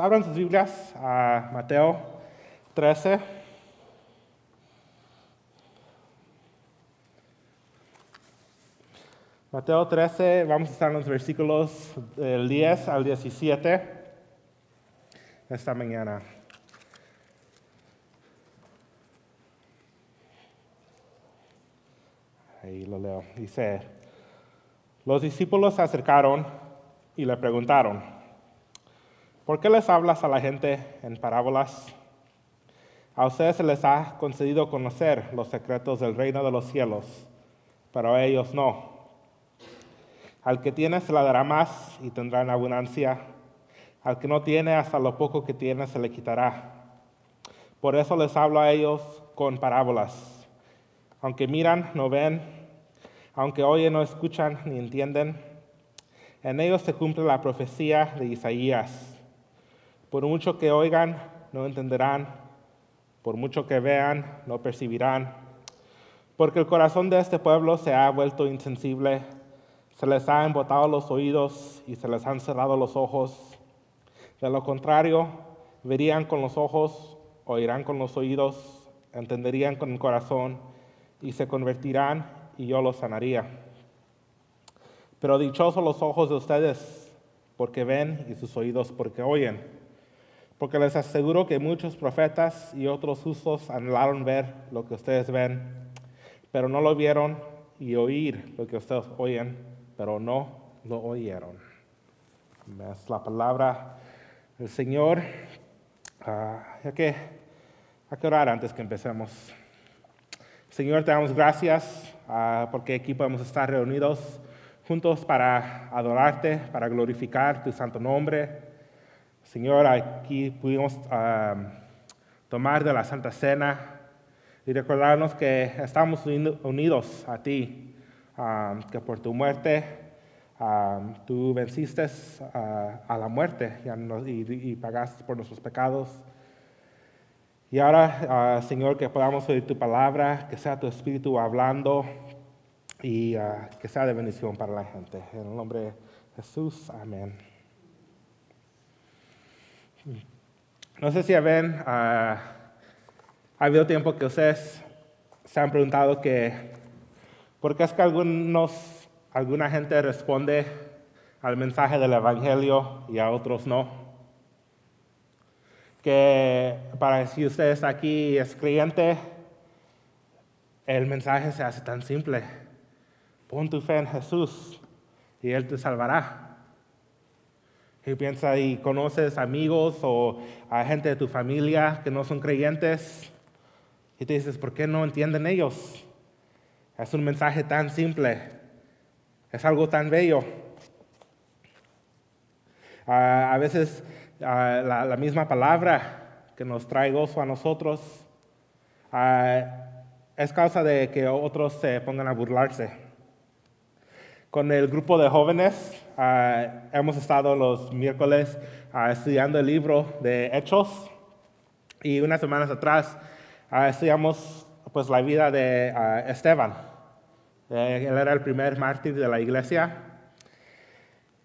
abran sus Biblias a Mateo 13. Mateo 13, vamos a estar en los versículos del 10 al 17 esta mañana. Ahí lo leo. Dice, los discípulos se acercaron y le preguntaron, ¿por qué les hablas a la gente en parábolas? A ustedes se les ha concedido conocer los secretos del reino de los cielos, pero a ellos no. Al que tiene se le dará más y tendrá en abundancia. Al que no tiene, hasta lo poco que tiene se le quitará. Por eso les hablo a ellos con parábolas. Aunque miran, no ven. Aunque oyen, no escuchan ni entienden. En ellos se cumple la profecía de Isaías. Por mucho que oigan, no entenderán. Por mucho que vean, no percibirán. Porque el corazón de este pueblo se ha vuelto insensible se les ha embotado los oídos y se les han cerrado los ojos. De lo contrario, verían con los ojos, oirán con los oídos, entenderían con el corazón y se convertirán y yo los sanaría. Pero dichosos los ojos de ustedes porque ven y sus oídos porque oyen. Porque les aseguro que muchos profetas y otros justos anhelaron ver lo que ustedes ven, pero no lo vieron y oír lo que ustedes oyen pero no lo oyeron. Es la palabra del Señor. Uh, hay, que, hay orar antes que empecemos. Señor, te damos gracias uh, porque aquí podemos estar reunidos juntos para adorarte, para glorificar tu santo nombre. Señor, aquí pudimos uh, tomar de la Santa Cena y recordarnos que estamos unidos a ti que por tu muerte tú venciste a la muerte y, pagaste por nuestros pecados. Y ahora, ah, Señor, que podamos oír tu palabra, que sea tu espíritu hablando y ah, que sea de bendición para la gente. En el nombre de Jesús, amén. No sé si ven, uh, ha habido tiempo que ustedes se han preguntado que porque es que algunos, alguna gente responde al mensaje del Evangelio y a otros no. Que para si usted está aquí es creyente, el mensaje se hace tan simple. Pon tu fe en Jesús y Él te salvará. Y piensa y conoces amigos o a gente de tu familia que no son creyentes y te dices, ¿por qué no entienden ellos? Es un mensaje tan simple. Es algo tan bello. Ah, a veces ah, la, misma palabra que nos trae gozo a nosotros ah, es causa de que otros se pongan a burlarse. Con el grupo de jóvenes hemos estado los miércoles estudiando el libro de Hechos y unas semanas atrás estudiamos pues, la vida de Esteban. Eh, él era el primer mártir de la iglesia.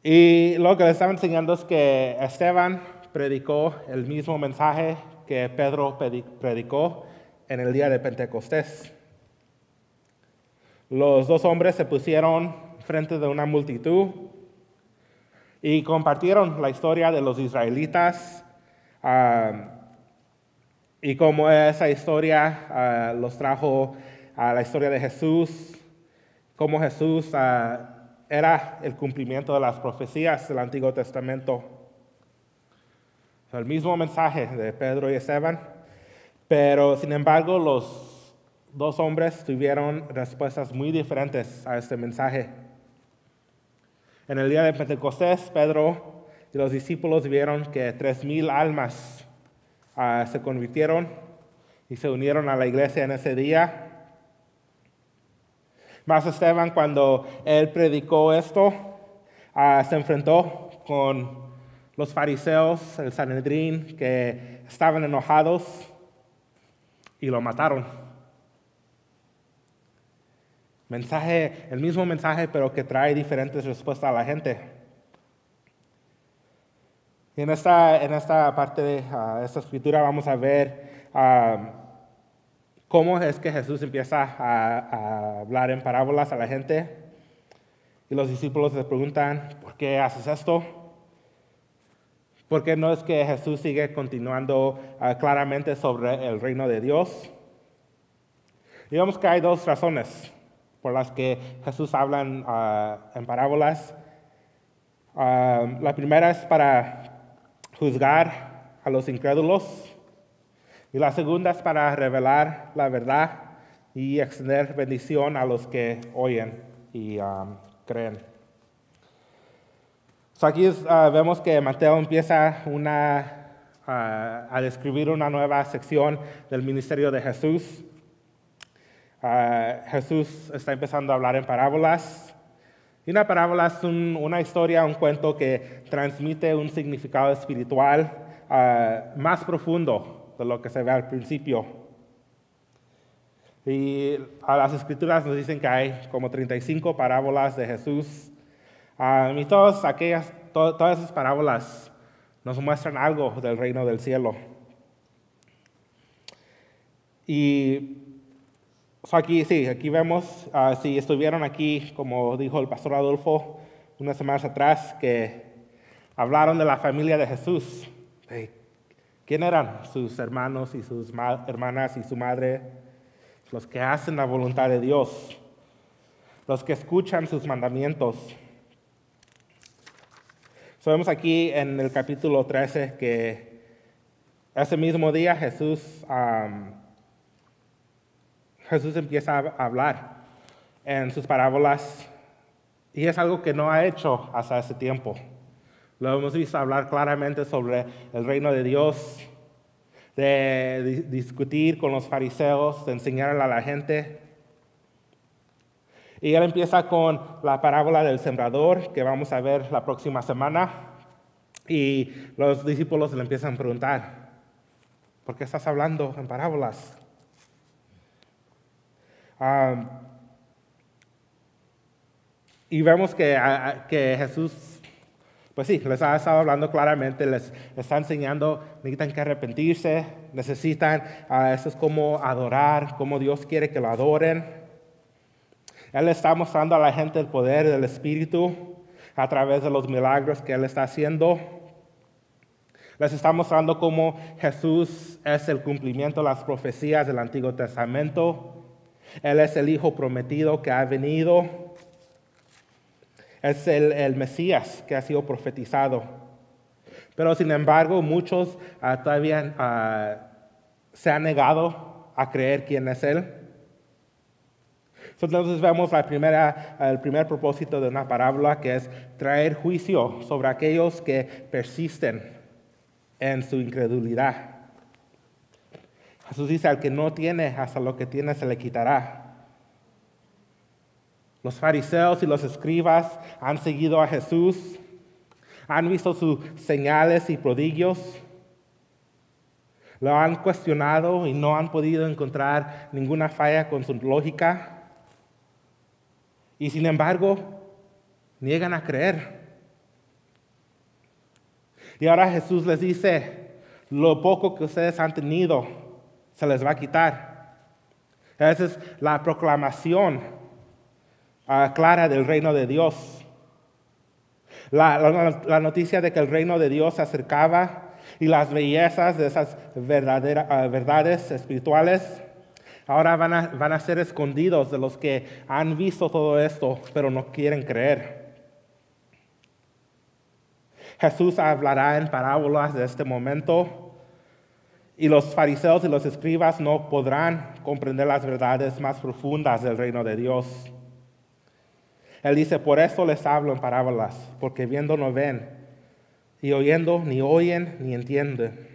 Y lo que le estaba enseñando es que Esteban predicó el mismo mensaje que Pedro predicó en el día de Pentecostés. Los dos hombres se pusieron frente de una multitud y compartieron la historia de los israelitas y cómo esa historia ah, los trajo a la historia de Jesús cómo Jesús ah, era el cumplimiento de las profecías del Antiguo Testamento. El mismo mensaje de Pedro y Esteban, pero sin embargo los dos hombres tuvieron respuestas muy diferentes a este mensaje. En el día de Pentecostés, Pedro y los discípulos vieron que tres mil almas ah, se convirtieron y se unieron a la iglesia en ese día más Esteban, cuando él predicó esto, ah, se enfrentó con los fariseos, el Sanedrín, que estaban enojados y lo mataron. Mensaje, el mismo mensaje, pero que trae diferentes respuestas a la gente. En esta, en esta parte de ah, esta escritura vamos a ver ah, cómo es que Jesús empieza a, a hablar en parábolas a la gente. Y los discípulos le preguntan, ¿por qué haces esto? Porque no es que Jesús sigue continuando ah, claramente sobre el reino de Dios. Y vemos que hay dos razones por las que Jesús habla en, ah, parábolas. Ah, la primera es para juzgar a los incrédulos y la segunda es para revelar la verdad y extender bendición a los que oyen y creen aquí ah, vemos que Mateo empieza ah, a describir una nueva sección del ministerio de Jesús. Ah, Jesús está empezando a hablar en parábolas. Y una parábola es una historia, un cuento que transmite un significado espiritual más profundo de lo que se ve al principio. Y las escrituras nos dicen que hay como 35 parábolas de Jesús y todas, aquellas, todas esas parábolas nos muestran algo del reino del cielo. Y aquí, sí, aquí vemos, ah, si estuvieron aquí, como dijo el pastor Adolfo unas semanas atrás, que hablaron de la familia de Jesús. ¿Quién eran sus hermanos y sus hermanas y su madre? Los que hacen la voluntad de Dios, los que escuchan sus mandamientos Sabemos aquí en el capítulo 13 que ese mismo día Jesús, Jesús empieza a hablar en sus parábolas y es algo que no ha hecho hasta ese tiempo. Lo hemos visto hablar claramente sobre el reino de Dios, de discutir con los fariseos, de enseñarle a la gente y él empieza con la parábola del sembrador, que vamos a ver la próxima semana. Y los discípulos le empiezan a preguntar, ¿por qué estás hablando en parábolas? Y vemos que, que, Jesús, pues sí, les ha estado hablando claramente, les, está enseñando, necesitan que arrepentirse, necesitan, uh, eso es como adorar, como Dios quiere que lo adoren. Él está mostrando a la gente el poder del Espíritu a través de los milagros que Él está haciendo. Les está mostrando cómo Jesús es el cumplimiento de las profecías del Antiguo Testamento. Él es el Hijo prometido que ha venido. Es el, Mesías que ha sido profetizado. Pero sin embargo, muchos ah, todavía ah, se han negado a creer quién es Él. Entonces vemos el primer propósito de una parábola que es traer juicio sobre aquellos que persisten en su incredulidad. Jesús dice, al que no tiene, hasta lo que tiene se le quitará. Los fariseos y los escribas han seguido a Jesús, han visto sus señales y prodigios, lo han cuestionado y no han podido encontrar ninguna falla con su lógica. Y sin embargo, niegan a creer. Y ahora Jesús les dice, lo poco que ustedes han tenido se les va a quitar. Esa es la proclamación ah, clara del reino de Dios. La, noticia de que el reino de Dios se acercaba y las bellezas de esas ah, verdades espirituales ahora van a, van a ser escondidos de los que han visto todo esto, pero no quieren creer. Jesús hablará en parábolas de este momento y los fariseos y los escribas no podrán comprender las verdades más profundas del reino de Dios. Él dice, por eso les hablo en parábolas, porque viendo no ven, y oyendo ni oyen ni entienden.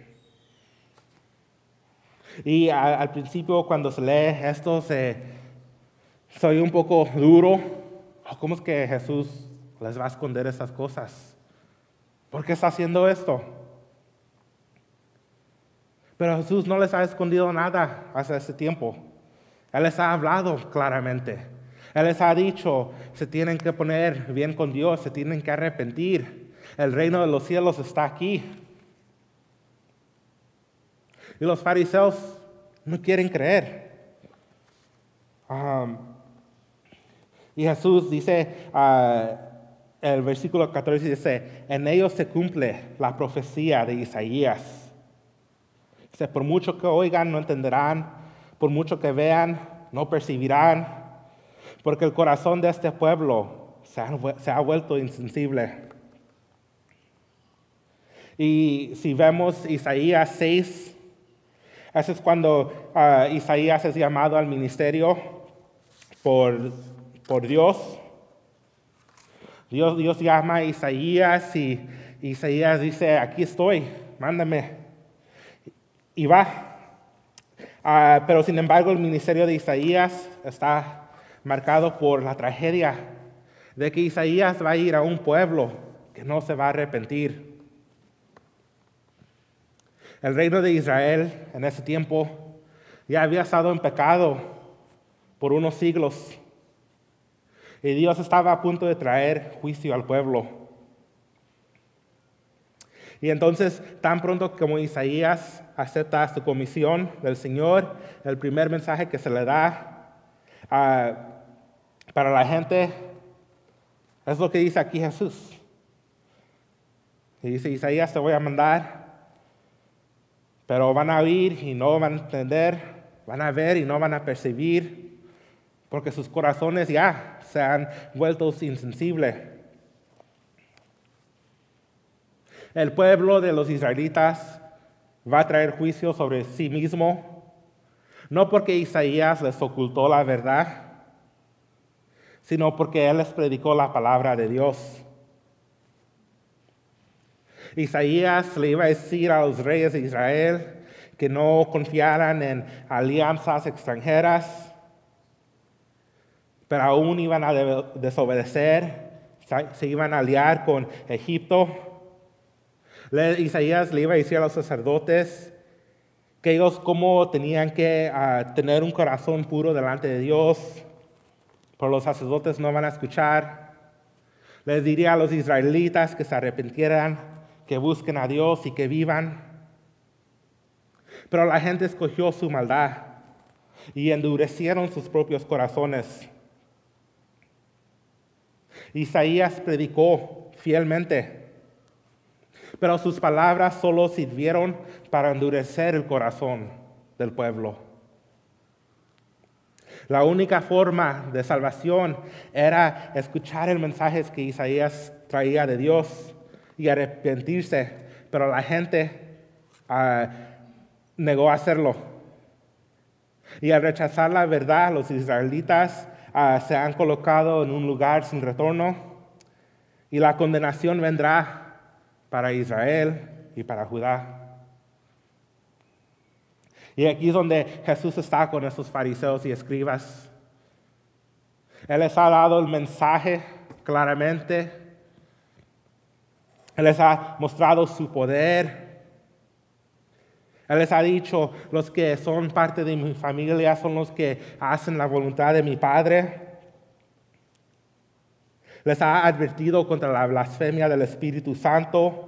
Y al principio cuando se lee esto, se, soy un poco duro. Oh, ¿Cómo es que Jesús les va a esconder esas cosas? ¿Por qué está haciendo esto? Pero Jesús no les ha escondido nada hace ese tiempo. Él les ha hablado claramente. Él les ha dicho, se tienen que poner bien con Dios, se tienen que arrepentir. El reino de los cielos está aquí. Y los fariseos no quieren creer. Y Jesús dice, uh, el versículo 14 dice, en ellos se cumple la profecía de Isaías. Por mucho que oigan, no entenderán, por mucho que vean, no percibirán, porque el corazón de este pueblo se ha, vuelto insensible. Y si vemos Isaías 6, ese es cuando ah, Isaías es llamado al ministerio por, por Dios. Dios. Dios llama a Isaías y Isaías dice, aquí estoy, mándame. Y va. Ah, pero sin embargo el ministerio de Isaías está marcado por la tragedia de que Isaías va a ir a un pueblo que no se va a arrepentir. El reino de Israel en ese tiempo ya había estado en pecado por unos siglos y Dios estaba a punto de traer juicio al pueblo. Y entonces, tan pronto como Isaías acepta su comisión del Señor, el primer mensaje que se le da ah, para la gente es lo que dice aquí Jesús. Y dice, Isaías te voy a mandar, pero van a oír y no van a entender, van a ver y no van a percibir, porque sus corazones ya se han vuelto insensibles. El pueblo de los israelitas va a traer juicio sobre sí mismo, no porque Isaías les ocultó la verdad, sino porque él les predicó la palabra de Dios. Isaías le iba a decir a los reyes de Israel que no confiaran en alianzas extranjeras, pero aún iban a desobedecer, se iban a aliar con Egipto Isaías le iba a decir a los sacerdotes que ellos como tenían que ah, tener un corazón puro delante de Dios, pero los sacerdotes no van a escuchar. Les diría a los israelitas que se arrepintieran, que busquen a Dios y que vivan. Pero la gente escogió su maldad y endurecieron sus propios corazones. Isaías predicó fielmente pero sus palabras solo sirvieron para endurecer el corazón del pueblo. La única forma de salvación era escuchar el mensaje que Isaías traía de Dios y arrepentirse, pero la gente uh, negó hacerlo. Y al rechazar la verdad, los israelitas ah, se han colocado en un lugar sin retorno y la condenación vendrá para Israel y para Judá. Y aquí es donde Jesús está con esos fariseos y escribas. Él les ha dado el mensaje claramente. Él les ha mostrado su poder. Él les ha dicho, los que son parte de mi familia son los que hacen la voluntad de mi Padre. Les ha advertido contra la blasfemia del Espíritu Santo.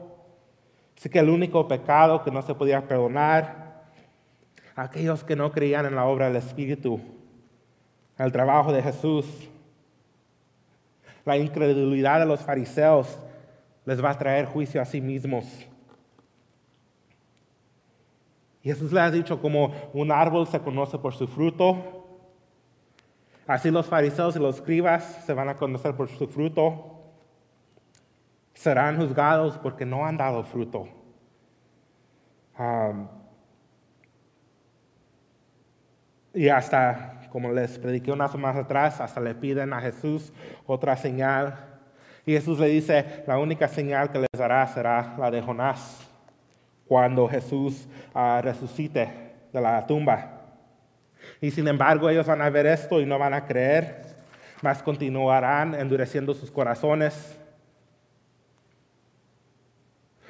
Así que el único pecado que no se podía perdonar, aquellos que no creían en la obra del Espíritu, el trabajo de Jesús, la incredulidad de los fariseos les va a traer juicio a sí mismos. Jesús le ha dicho como un árbol se conoce por su fruto, Así los fariseos y los escribas se van a conocer por su fruto. Serán juzgados porque no han dado fruto. y hasta, como les prediqué unas semanas atrás, hasta le piden a Jesús otra señal. Y Jesús le dice, la única señal que les dará será la de Jonás, cuando Jesús ah, resucite de la tumba. Y sin embargo ellos van a ver esto y no van a creer, más continuarán endureciendo sus corazones.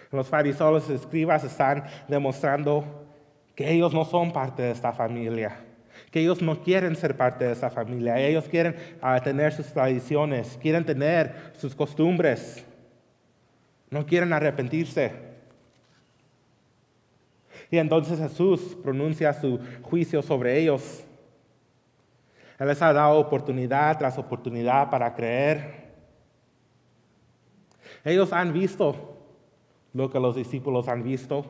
Los fariseos y escribas están demostrando que ellos no son parte de esta familia, que ellos no quieren ser parte de esta familia, ellos quieren ah, tener sus tradiciones, quieren tener sus costumbres. no quieren arrepentirse. Y entonces Jesús pronuncia su juicio sobre ellos. Él les ha dado oportunidad tras oportunidad para creer. Ellos han visto lo que los discípulos han visto.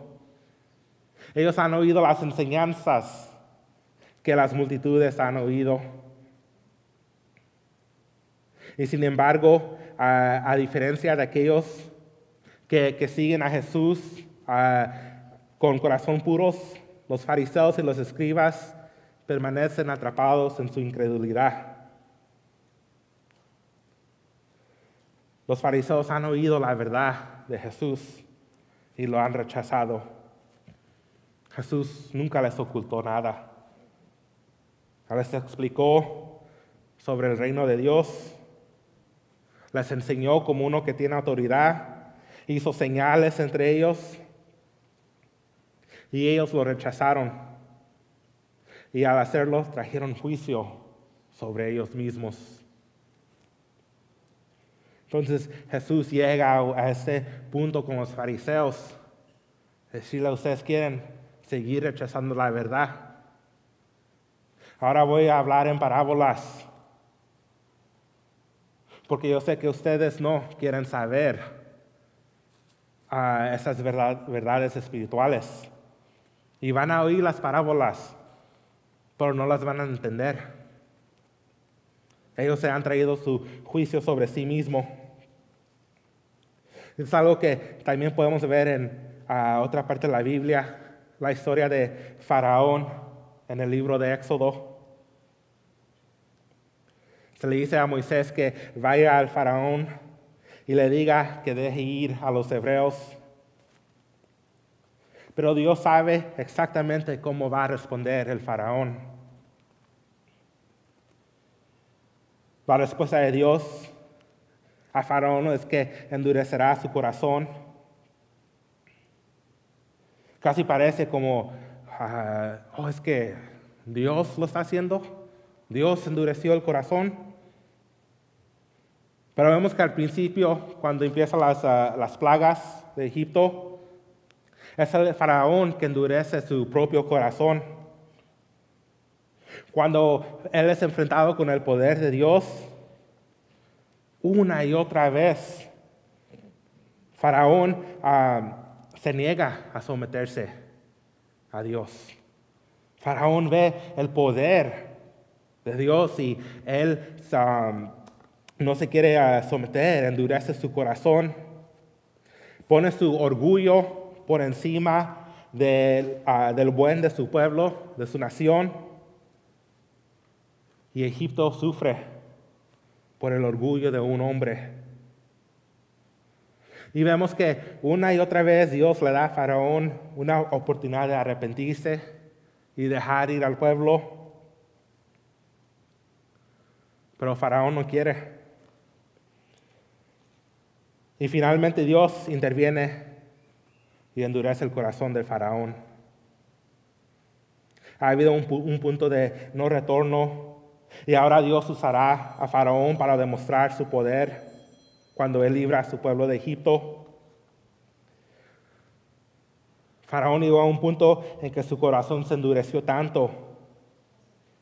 Ellos han oído las enseñanzas que las multitudes han oído. Y sin embargo, a, diferencia de aquellos que, siguen a Jesús con corazón puros, los fariseos y los escribas permanecen atrapados en su incredulidad. Los fariseos han oído la verdad de Jesús y lo han rechazado. Jesús nunca les ocultó nada. Les explicó sobre el reino de Dios, les enseñó como uno que tiene autoridad, hizo señales entre ellos y ellos lo rechazaron. Y al hacerlo trajeron juicio sobre ellos mismos. Entonces Jesús llega a ese punto con los fariseos. Decirle, ustedes quieren seguir rechazando la verdad. Ahora voy a hablar en parábolas. Porque yo sé que ustedes no quieren saber ah, esas verdades espirituales. Y van a oír las parábolas, pero no las van a entender. Ellos se han traído su juicio sobre sí mismos es algo que también podemos ver en otra parte de la Biblia, la historia de Faraón en el libro de Éxodo. Se le dice a Moisés que vaya al Faraón y le diga que deje ir a los hebreos. Pero Dios sabe exactamente cómo va a responder el Faraón. La respuesta de Dios a Faraón es que endurecerá su corazón. Casi parece como, ah, oh, es que Dios lo está haciendo. Dios endureció el corazón. Pero vemos que al principio, cuando empiezan las, ah, las plagas de Egipto, es el faraón que endurece su propio corazón. Cuando él es enfrentado con el poder de Dios, una y otra vez. Faraón ah, se niega a someterse a Dios. Faraón ve el poder de Dios y él no se quiere ah, someter, endurece su corazón, pone su orgullo por encima del, ah, del buen de su pueblo, de su nación. Y Egipto sufre por el orgullo de un hombre. Y vemos que una y otra vez Dios le da a Faraón una oportunidad de arrepentirse y dejar ir al pueblo. Pero Faraón no quiere. Y finalmente Dios interviene y endurece el corazón del Faraón. Ha habido un, un punto de no retorno y ahora Dios usará a Faraón para demostrar su poder cuando él libra a su pueblo de Egipto. Faraón llegó a un punto en que su corazón se endureció tanto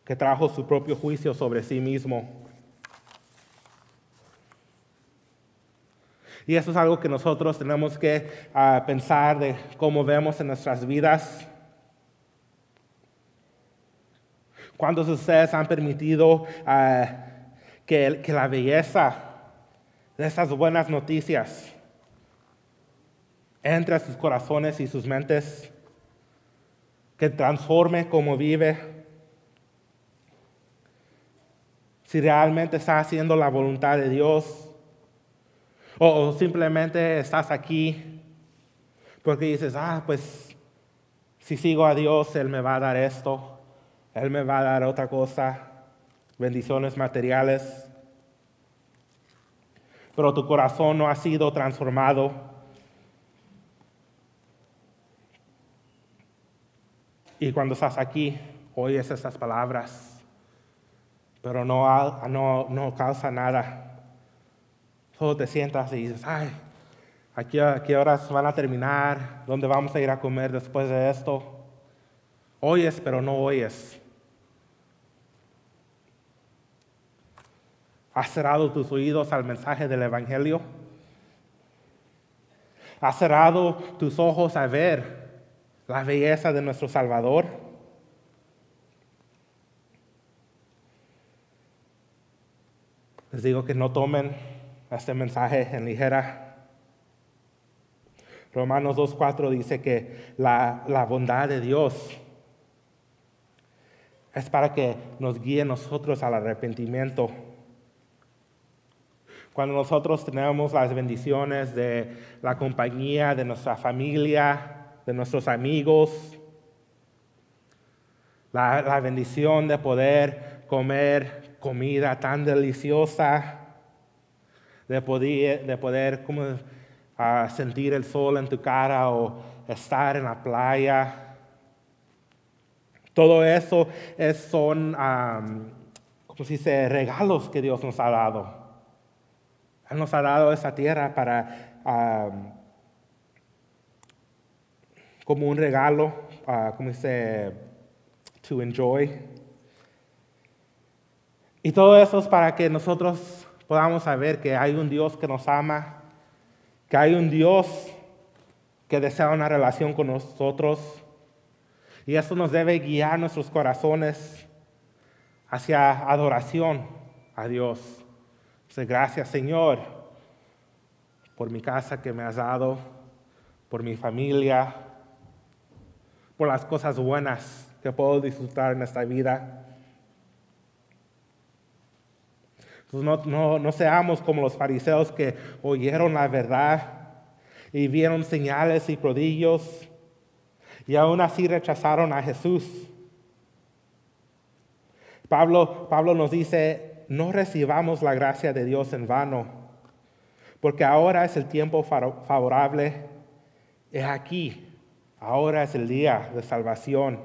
que trajo su propio juicio sobre sí mismo. Y eso es algo que nosotros tenemos que ah, pensar de cómo vemos en nuestras vidas. ¿Cuántos de ustedes han permitido ah, que, que la belleza de esas buenas noticias entre a sus corazones y sus mentes? Que transforme cómo vive. Si realmente está haciendo la voluntad de Dios. O, simplemente estás aquí porque dices, ah, pues si sigo a Dios, Él me va a dar esto. Él me va a dar otra cosa, bendiciones materiales. Pero tu corazón no ha sido transformado. Y cuando estás aquí, oyes esas palabras, pero no, no, no causa nada. Solo te sientas y dices, ay, ¿A qué, horas van a terminar? ¿Dónde vamos a ir a comer después de esto? Oyes, pero no oyes. ¿Has cerrado tus oídos al mensaje del Evangelio? ¿Has cerrado tus ojos a ver la belleza de nuestro Salvador? Les digo que no tomen este mensaje en ligera Romanos 2.4 dice que la, la, bondad de Dios es para que nos guíe nosotros al arrepentimiento. Cuando nosotros tenemos las bendiciones de la compañía de nuestra familia, de nuestros amigos, la, la bendición de poder comer comida tan deliciosa, de poder, de poder como a sentir el sol en tu cara o estar en la playa. Todo eso es, son, como se regalos que Dios nos ha dado. Él nos ha dado esa tierra para, como un regalo, uh, como dice, to enjoy. Y todo eso es para que nosotros podamos saber que hay un Dios que nos ama que hay un Dios que desea una relación con nosotros y eso nos debe guiar nuestros corazones hacia adoración a Dios. gracias Señor por mi casa que me has dado, por mi familia, por las cosas buenas que puedo disfrutar en esta vida. No, seamos como los fariseos que oyeron la verdad y vieron señales y prodigios y aún así rechazaron a Jesús. Pablo, Pablo nos dice, no recibamos la gracia de Dios en vano, porque ahora es el tiempo favorable, es aquí, ahora es el día de salvación.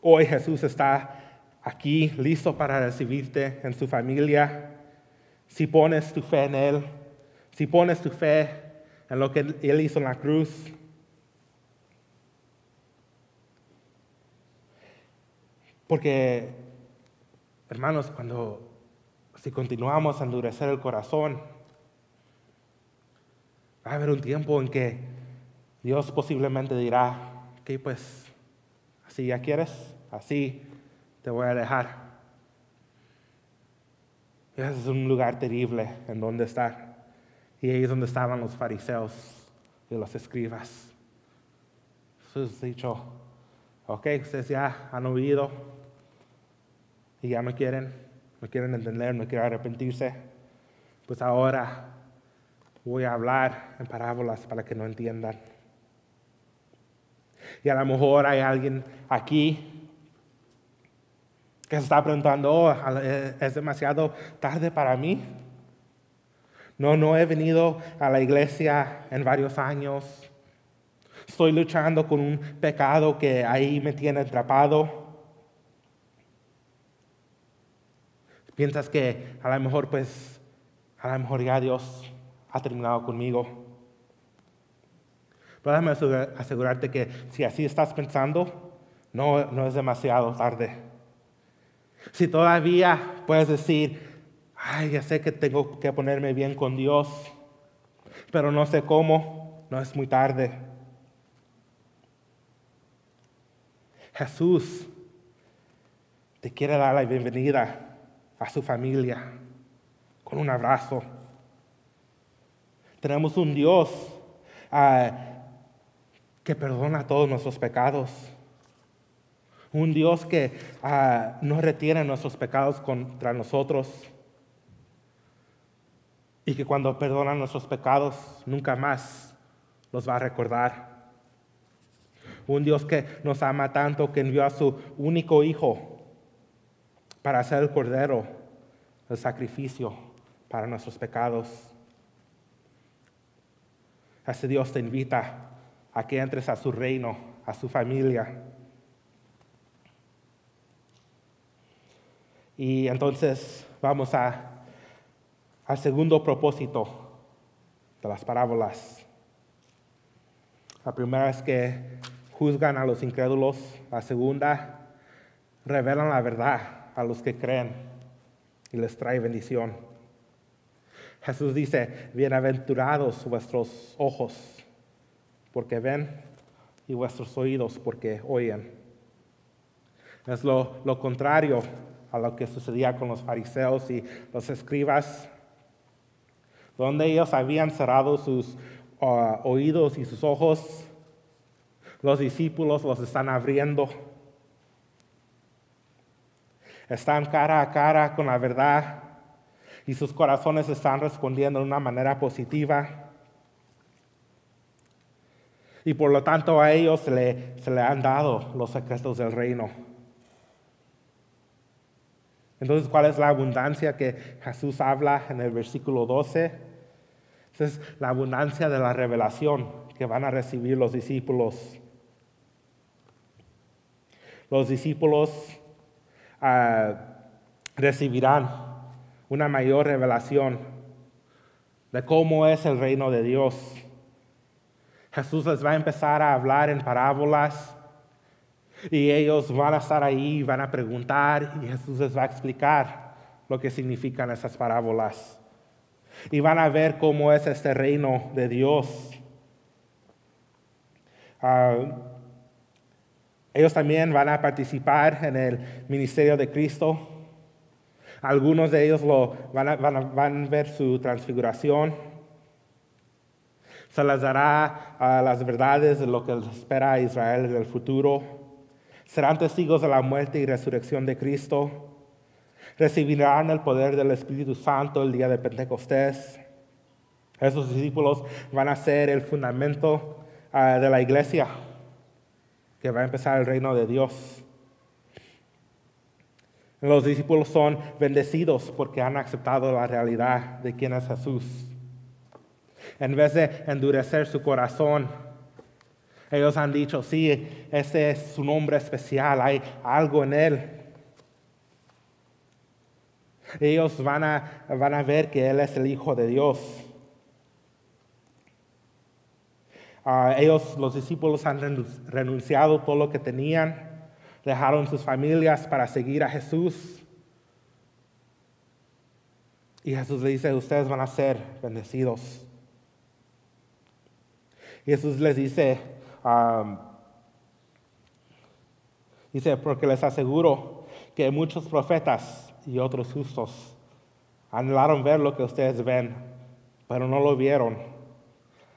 Hoy Jesús está aquí listo para recibirte en su familia, si pones tu fe en Él, si pones tu fe en lo que Él hizo en la cruz, porque, hermanos, cuando si continuamos a endurecer el corazón, va a haber un tiempo en que Dios posiblemente dirá, que pues, así ya quieres, así te voy a dejar. Ese es un lugar terrible en donde estar. Y ahí es donde estaban los fariseos y los escribas. Jesús dicho, ok, ustedes ya han oído y ya me quieren, me quieren entender, me quieren arrepentirse. Pues ahora voy a hablar en parábolas para que no entiendan. Y a lo mejor hay alguien aquí que se está preguntando, oh, eh, es demasiado tarde para mí. No, no he venido a la iglesia en varios años. Estoy luchando con un pecado que ahí me tiene atrapado. Piensas que a lo mejor, pues, a lo mejor ya Dios ha terminado conmigo. Pero déjame asegurarte que si así estás pensando, no, no es demasiado tarde. Si todavía puedes decir, ay, ya sé que tengo que ponerme bien con Dios, pero no sé cómo, no es muy tarde. Jesús te quiere dar la bienvenida a su familia con un abrazo. Tenemos un Dios ah, que perdona todos nuestros pecados. Un Dios que ah, no retiene nuestros pecados contra nosotros y que cuando perdona nuestros pecados nunca más los va a recordar. Un Dios que nos ama tanto que envió a su único hijo para hacer el cordero, el sacrificio para nuestros pecados. Ese Dios te invita a que entres a su reino, a su familia. Y entonces vamos a, al segundo propósito de las parábolas. La primera es que juzgan a los incrédulos, la segunda revelan la verdad a los que creen y les trae bendición. Jesús dice, bienaventurados vuestros ojos porque ven y vuestros oídos porque oyen. Es lo, lo contrario a lo que sucedía con los fariseos y los escribas, donde ellos habían cerrado sus uh, oídos y sus ojos, los discípulos los están abriendo. Están cara a cara con la verdad y sus corazones están respondiendo de una manera positiva. Y por lo tanto a ellos se le, se le han dado los secretos del reino. Entonces, ¿cuál es la abundancia que Jesús habla en el versículo 12? Esa es la abundancia de la revelación que van a recibir los discípulos. Los discípulos uh, recibirán una mayor revelación de cómo es el reino de Dios. Jesús les va a empezar a hablar en parábolas y ellos van a estar ahí, van a preguntar y Jesús les va a explicar lo que significan esas parábolas. Y van a ver cómo es este reino de Dios. Ah, ellos también van a participar en el ministerio de Cristo. Algunos de ellos lo, van, a, ver su transfiguración. Se les dará ah, las verdades de lo que espera a Israel en el futuro serán testigos de la muerte y resurrección de Cristo, recibirán el poder del Espíritu Santo el día de Pentecostés. Esos discípulos van a ser el fundamento ah, de la iglesia que va a empezar el reino de Dios. Los discípulos son bendecidos porque han aceptado la realidad de quién es Jesús. En vez de endurecer su corazón, ellos han dicho, sí, ese es su nombre especial, hay algo en él. Ellos van a, van a ver que Él es el Hijo de Dios. Ah, ellos, los discípulos, han renunciado todo lo que tenían, dejaron sus familias para seguir a Jesús. Y Jesús le dice, ustedes van a ser bendecidos. Jesús les dice, dice, porque les aseguro que muchos profetas y otros justos anhelaron ver lo que ustedes ven, pero no lo vieron,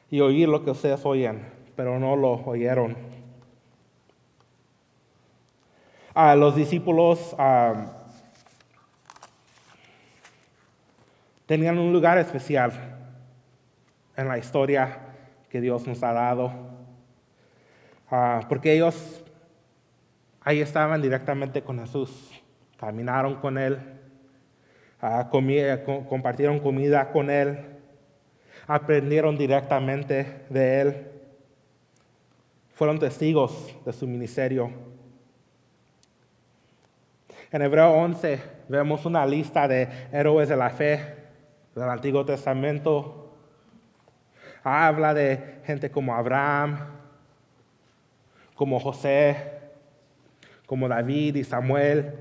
y oír lo que ustedes oyen, pero no lo oyeron. a los discípulos tenían un lugar especial en la historia que Dios nos ha dado. Ah, porque ellos ahí estaban directamente con Jesús, caminaron con Él, ah, compartieron comida con Él, aprendieron directamente de Él, fueron testigos de su ministerio. En Hebreo 11 vemos una lista de héroes de la fe del Antiguo Testamento. Habla de gente como Abraham, como José, como David y Samuel.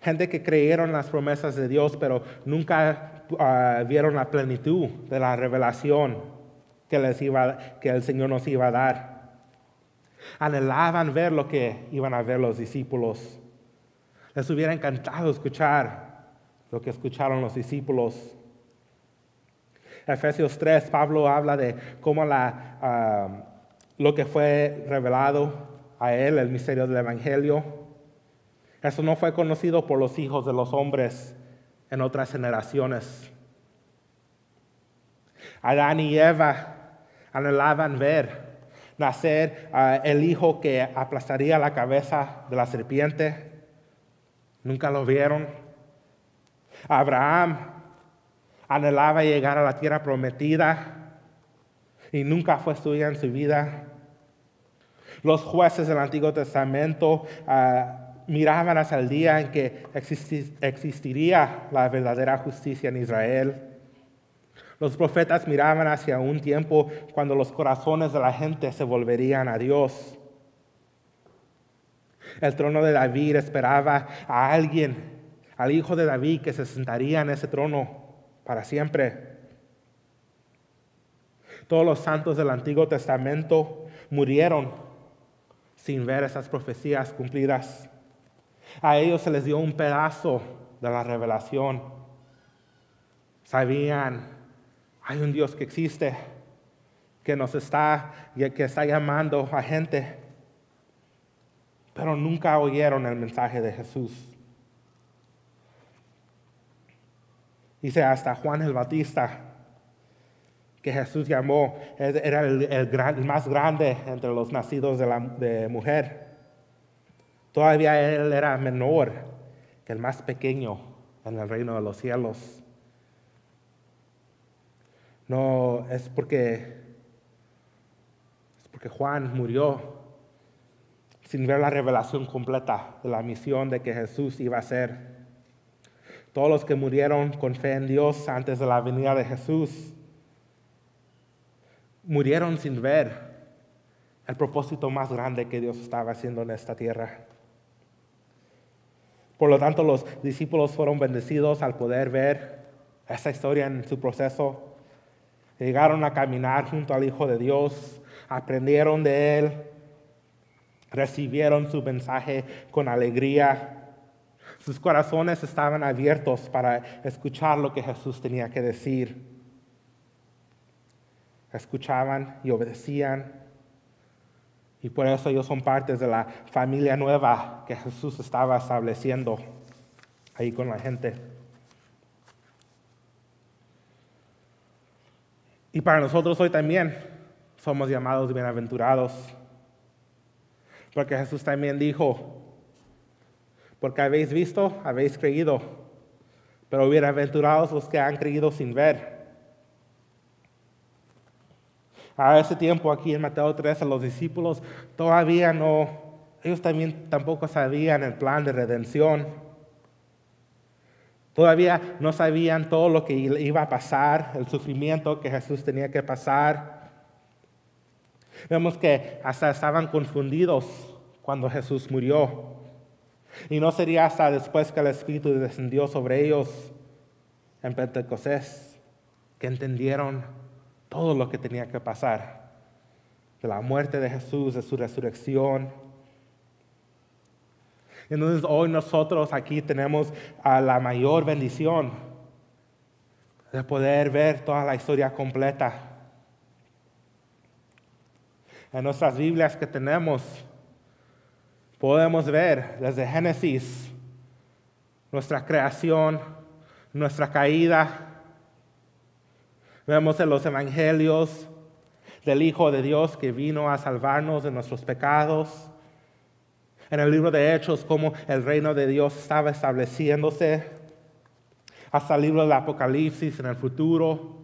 Gente que creyeron las promesas de Dios, pero nunca ah, vieron la plenitud de la revelación que, les iba, que el Señor nos iba a dar. Anhelaban ver lo que iban a ver los discípulos. Les hubiera encantado escuchar lo que escucharon los discípulos. Efesios 3, Pablo habla de cómo la, ah, lo que fue revelado a él, el misterio del Evangelio. Eso no fue conocido por los hijos de los hombres en otras generaciones. Adán y Eva anhelaban ver nacer el hijo que aplastaría la cabeza de la serpiente. Nunca lo vieron. Abraham anhelaba llegar a la tierra prometida y nunca fue suya en su vida. Los jueces del Antiguo Testamento ah, miraban hacia el día en que existiría la verdadera justicia en Israel. Los profetas miraban hacia un tiempo cuando los corazones de la gente se volverían a Dios. El trono de David esperaba a alguien, al hijo de David, que se sentaría en ese trono para siempre. Todos los santos del Antiguo Testamento murieron sin ver esas profecías cumplidas. A ellos se les dio un pedazo de la revelación. Sabían, hay un Dios que existe, que nos está, que está llamando a gente, pero nunca oyeron el mensaje de Jesús. Dice hasta Juan el Bautista, que Jesús llamó, era el, más grande entre los nacidos de, la, de mujer. Todavía él era menor que el más pequeño en el reino de los cielos. No es porque, es porque Juan murió sin ver la revelación completa de la misión de que Jesús iba a ser. Todos los que murieron con fe en Dios antes de la venida de Jesús murieron sin ver el propósito más grande que Dios estaba haciendo en esta tierra. Por lo tanto, los discípulos fueron bendecidos al poder ver esa historia en su proceso. Llegaron a caminar junto al Hijo de Dios, aprendieron de Él, recibieron su mensaje con alegría. Sus corazones estaban abiertos para escuchar lo que Jesús tenía que decir. Escuchaban y obedecían y por eso ellos son partes de la familia nueva que Jesús estaba estableciendo ahí con la gente. Y para nosotros hoy también somos llamados bienaventurados. Porque Jesús también dijo, porque habéis visto, habéis creído, pero bienaventurados los que han creído sin ver. A ese tiempo aquí en Mateo 13 los discípulos todavía no, ellos también tampoco sabían el plan de redención. Todavía no sabían todo lo que iba a pasar, el sufrimiento que Jesús tenía que pasar. Vemos que hasta estaban confundidos cuando Jesús murió. Y no sería hasta después que el Espíritu descendió sobre ellos en Pentecostés que entendieron todo lo que tenía que pasar, de la muerte de Jesús, de su resurrección. Entonces hoy nosotros aquí tenemos a la mayor bendición de poder ver toda la historia completa. En nuestras Biblias que tenemos, podemos ver desde Génesis nuestra creación, nuestra caída, Vemos en los evangelios del Hijo de Dios que vino a salvarnos de nuestros pecados. En el libro de Hechos, cómo el reino de Dios estaba estableciéndose. Hasta el libro del Apocalipsis en el futuro,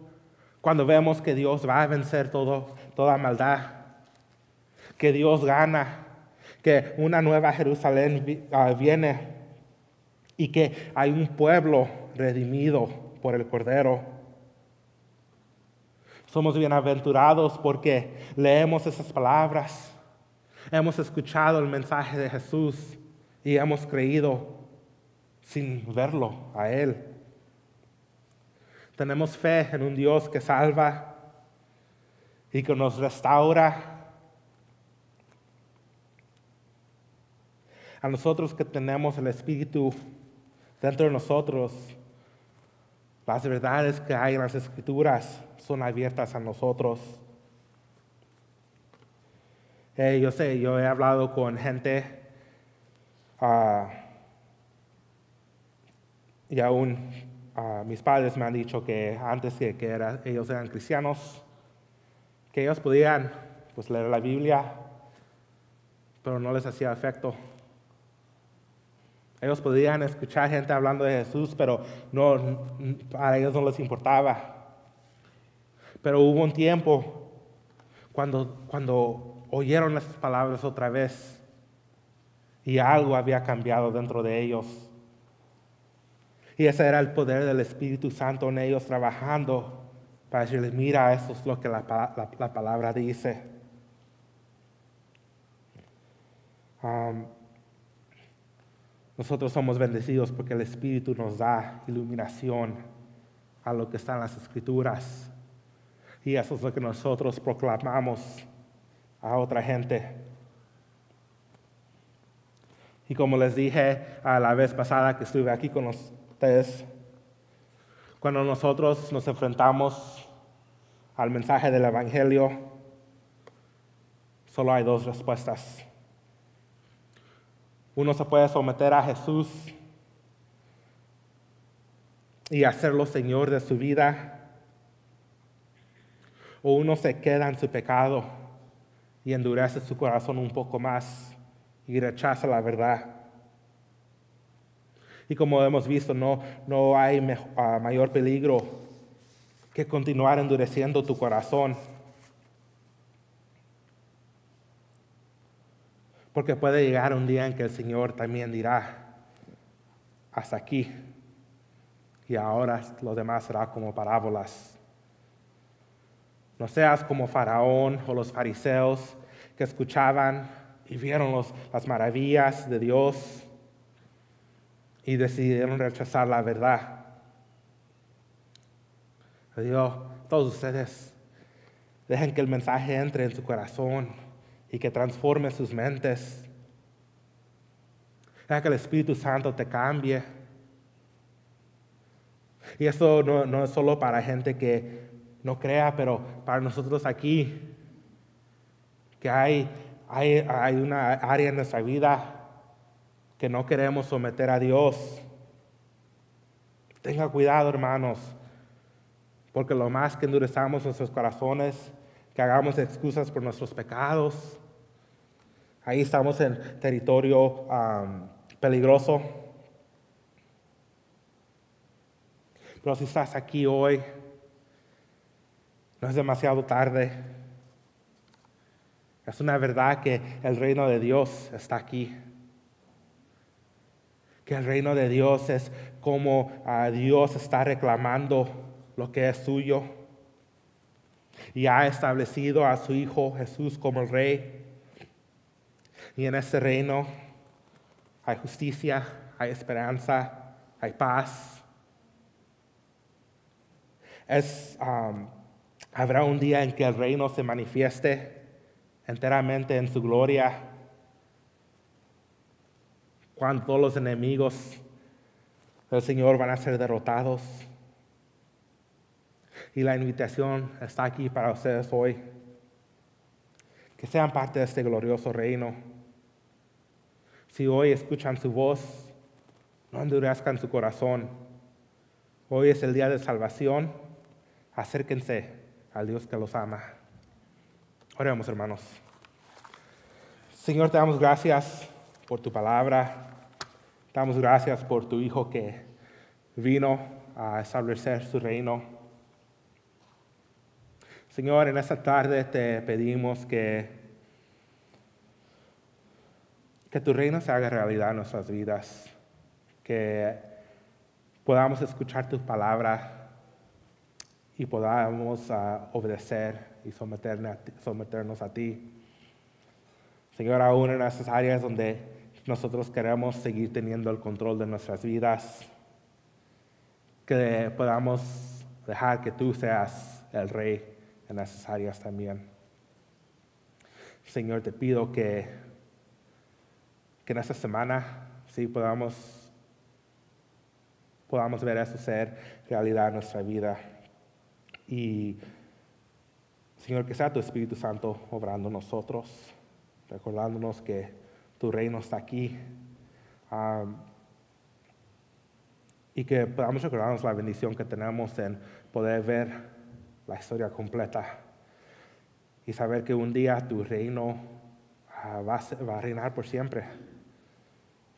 cuando vemos que Dios va a vencer todo, toda maldad, que Dios gana, que una nueva Jerusalén ah, viene y que hay un pueblo redimido por el Cordero. Somos bienaventurados porque leemos esas palabras, hemos escuchado el mensaje de Jesús y hemos creído sin verlo a Él. Tenemos fe en un Dios que salva y que nos restaura. A nosotros que tenemos el Espíritu dentro de nosotros, las verdades que hay en las Escrituras son abiertas a nosotros. yo sé, yo he hablado con gente ah, y aún ah, mis padres me han dicho que antes que, ellos eran cristianos, que ellos podían pues, leer la Biblia, pero no les hacía efecto. Ellos podían escuchar gente hablando de Jesús, pero no, a ellos no les importaba. Pero hubo un tiempo cuando, cuando oyeron las palabras otra vez y algo había cambiado dentro de ellos. Y ese era el poder del Espíritu Santo en ellos trabajando para decirle, mira, eso es lo que la, la palabra dice. Um, nosotros somos bendecidos porque el Espíritu nos da iluminación a lo que está en las Escrituras. Y eso es lo que nosotros proclamamos a otra gente. Y como les dije a la vez pasada que estuve aquí con ustedes, cuando nosotros nos enfrentamos al mensaje del Evangelio, solo hay dos respuestas. Uno se puede someter a Jesús y hacerlo Señor de su vida. O uno se queda en su pecado y endurece su corazón un poco más y rechaza la verdad. Y como hemos visto, no, no hay ah, mayor peligro que continuar endureciendo tu corazón. Porque puede llegar un día en que el Señor también dirá, hasta aquí, y ahora lo demás será como parábolas. No seas como Faraón o los fariseos que escuchaban y vieron las maravillas de Dios y decidieron rechazar la verdad. Dios, todos ustedes, dejen que el mensaje entre en su corazón y que transforme sus mentes. Que el Espíritu Santo te cambie. Y esto no, no, es solo para gente que no crea, pero para nosotros aquí, que hay, hay, hay una área en nuestra vida que no queremos someter a Dios. Tenga cuidado, hermanos, porque lo más que endurezamos nuestros corazones, que hagamos excusas por nuestros pecados, Ahí estamos en territorio peligroso. Pero si estás aquí hoy, no es demasiado tarde. Es una verdad que el reino de Dios está aquí. Que el reino de Dios es como ah, Dios está reclamando lo que es suyo. Y ha establecido a su Hijo Jesús como el Rey. Y en ese reino hay justicia, hay esperanza, hay paz. Es, um, habrá un día en que el reino se manifieste enteramente en su gloria, cuando todos los enemigos del Señor van a ser derrotados. Y la invitación está aquí para ustedes hoy. Que sean parte de este glorioso reino. Si hoy escuchan su voz, no endurezcan su corazón. Hoy es el día de salvación. Acérquense al Dios que los ama. Oremos, hermanos. Señor, te damos gracias por tu palabra. Te damos gracias por tu Hijo que vino a establecer su reino. Señor, en esta tarde te pedimos que que tu reino se haga realidad en nuestras vidas, que podamos escuchar tu palabra y podamos ah, obedecer y someternos a ti. Señor, aún en esas áreas donde nosotros queremos seguir teniendo el control de nuestras vidas, que podamos dejar que tú seas el rey en esas áreas también. Señor, te pido que que en esta semana sí podamos, podamos ver eso ser realidad en nuestra vida. Y Señor, que sea tu Espíritu Santo obrando nosotros, recordándonos que tu reino está aquí. y que podamos recordarnos la bendición que tenemos en poder ver la historia completa y saber que un día tu reino ah, va, a, reinar por siempre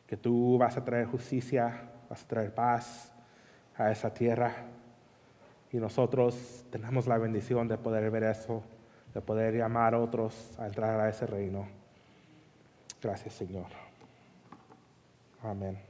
que tú vas a traer justicia, vas a traer paz a esa tierra. Y nosotros tenemos la bendición de poder ver eso, de poder llamar a otros a entrar a ese reino. Gracias, Señor. Amén.